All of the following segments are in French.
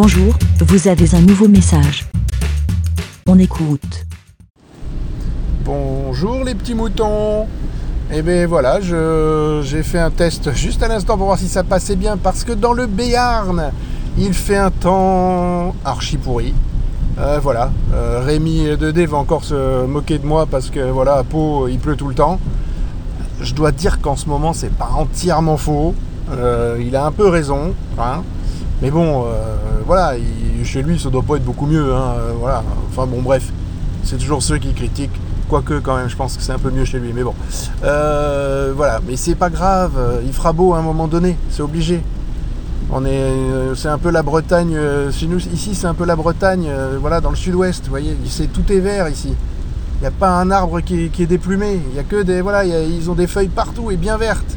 Bonjour, vous avez un nouveau message. On écoute. Bonjour les petits moutons. Et bien voilà, j'ai fait un test juste à l'instant pour voir si ça passait bien parce que dans le Béarn, il fait un temps archi pourri. Euh, voilà, Euh, Rémi de D va encore se moquer de moi parce que voilà, à Pau, il pleut tout le temps. Je dois dire qu'en ce moment, c'est pas entièrement faux. Euh, il a un peu raison, hein. Mais bon, euh, voilà, il- chez lui, ça doit pas être beaucoup mieux, hein, euh, voilà. Enfin bon, bref, c'est toujours ceux qui critiquent. Quoique, quand même, je pense que c'est un peu mieux chez lui, mais bon. Euh, voilà, mais c'est pas grave, il fera beau à un moment donné, c'est obligé. On est, c'est un peu la Bretagne, ici, c'est un peu la Bretagne, voilà, dans le sud-ouest, vous voyez, c'est, tout est vert ici. Il n'y a pas un arbre qui est, déplumé, il y a que des, voilà, ils ont des feuilles partout et bien vertes.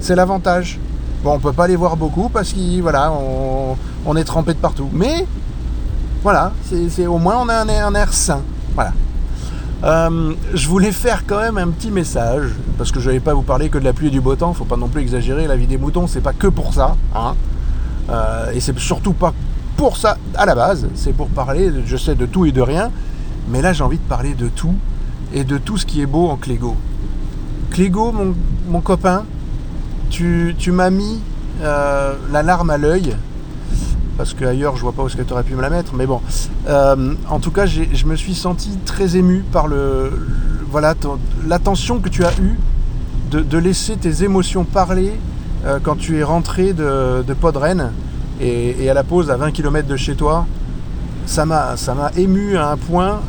C'est l'avantage. Bon, on peut pas les voir beaucoup parce qu'on voilà, on, est trempé de partout. Mais voilà, c'est, au moins on a un air, sain. Voilà. Euh, je voulais faire quand même un petit message parce que je n'allais pas vous parler que de la pluie et du beau temps. Faut pas non plus exagérer. La vie des moutons, c'est pas que pour ça, hein. Euh, et c'est surtout pas pour ça à la base. C'est pour parler, je sais, de tout et de rien. Mais là, j'ai envie de parler de tout et de tout ce qui est beau en Clégo. Clégo, mon copain, tu, m'as mis euh, la larme à l'œil parce qu'ailleurs je vois pas où est-ce que tu aurais pu me la mettre mais bon. Euh, en tout cas je me suis senti très ému par le, voilà l'attention que tu as eue de, laisser tes émotions parler euh, quand tu es rentré de, de Podren et, à la pause à 20 km de chez toi. Ça m'a ému à un point.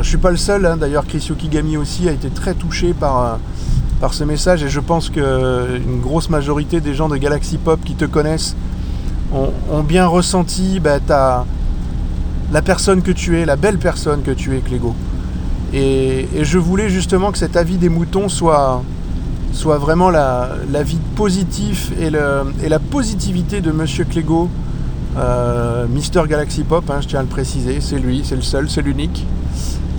Je suis pas le seul hein, d'ailleurs Chris aussi a été très touché par par ce message et je pense que une grosse majorité des gens de Galaxy Pop qui te connaissent ont, bien ressenti bah, la personne que tu es, la belle personne que tu es, Clégo. Et, je voulais justement que cet avis des moutons soit, soit vraiment la, la vie le- et la positivité de Monsieur Clégo, euh, Mister Galaxy Pop, hein, je tiens à le préciser, c'est lui, c'est le seul, c'est l'unique.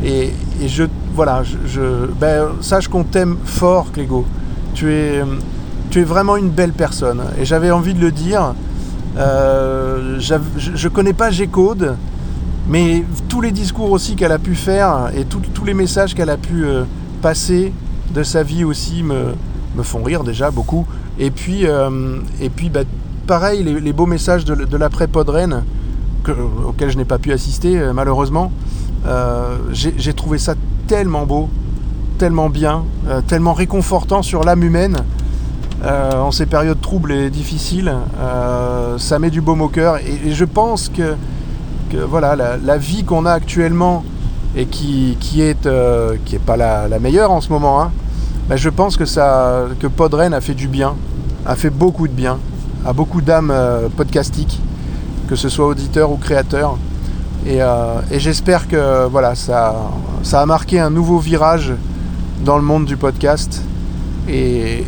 Et, je, voilà, je, ben, sache qu'on t'aime fort, Clégo. Tu es, tu es vraiment une belle personne. Et j'avais envie de le dire. Euh, je, je connais pas G-Code, mais tous les discours aussi qu'elle a pu faire et tout- tous les messages qu'elle a pu euh, passer de sa vie aussi me, me font rire déjà beaucoup. Et puis, euh, et puis bah, pareil, les, les beaux messages de, de l'après-Podren, que- auxquels je n'ai pas pu assister malheureusement, euh, j'ai trouvé ça tellement beau, tellement bien, euh, tellement réconfortant sur l'âme humaine. Euh, en ces périodes troubles et difficiles, ça met du baume au cœur. Et, je pense que, voilà, la, vie qu'on a actuellement et qui, qui est, pas la, meilleure en ce moment, hein, ben je pense que, ça, que Podren a fait du bien, a fait beaucoup de bien, à beaucoup d'âmes podcastiques, que ce soit auditeurs ou créateurs. Et, euh, et j'espère que voilà, ça, ça a marqué un nouveau virage dans le monde du podcast. Et,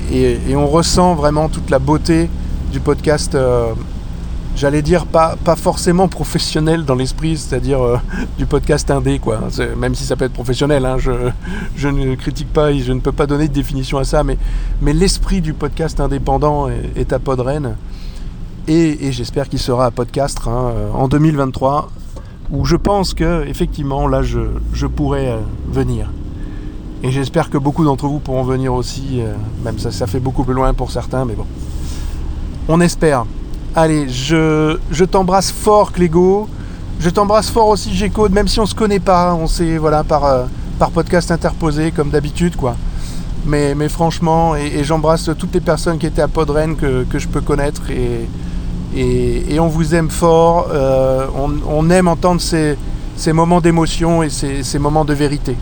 on ressent vraiment toute la beauté du podcast, euh, j'allais dire pas, pas forcément professionnel dans l'esprit, c'est-à-dire euh, du podcast indé, quoi. Même si ça peut être professionnel, hein, je, je ne critique pas je ne peux pas donner de définition à ça, mais, mais l'esprit du podcast indépendant est, à Podren. Et, j'espère qu'il sera à Podcastre hein, en 2023, où je pense que effectivement là je, je pourrais euh, venir. Et j'espère que beaucoup d'entre vous pourront venir aussi, euh, même ça, ça fait beaucoup plus loin pour certains, mais bon. On espère. Allez, je, je t'embrasse fort, Clégo. Je t'embrasse fort aussi, Gécode, même si on se connaît pas, on s'est, voilà, par, euh, par podcast interposé, comme d'habitude, quoi. Mais, mais franchement, et, et j'embrasse toutes les personnes qui étaient à Podren que, que je peux connaître, et, et, on vous aime fort. euh, on, aime entendre ces, moments d'émotion et ces, moments de vérité.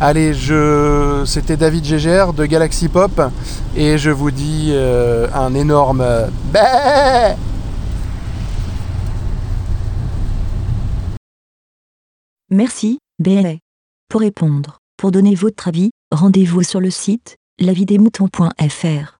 Allez, je... c'était David Gégère de Galaxy Pop et je vous dis euh, un énorme Bé Merci, BLA. Pour répondre, pour donner votre avis, rendez-vous sur le site lavidemouton.fr.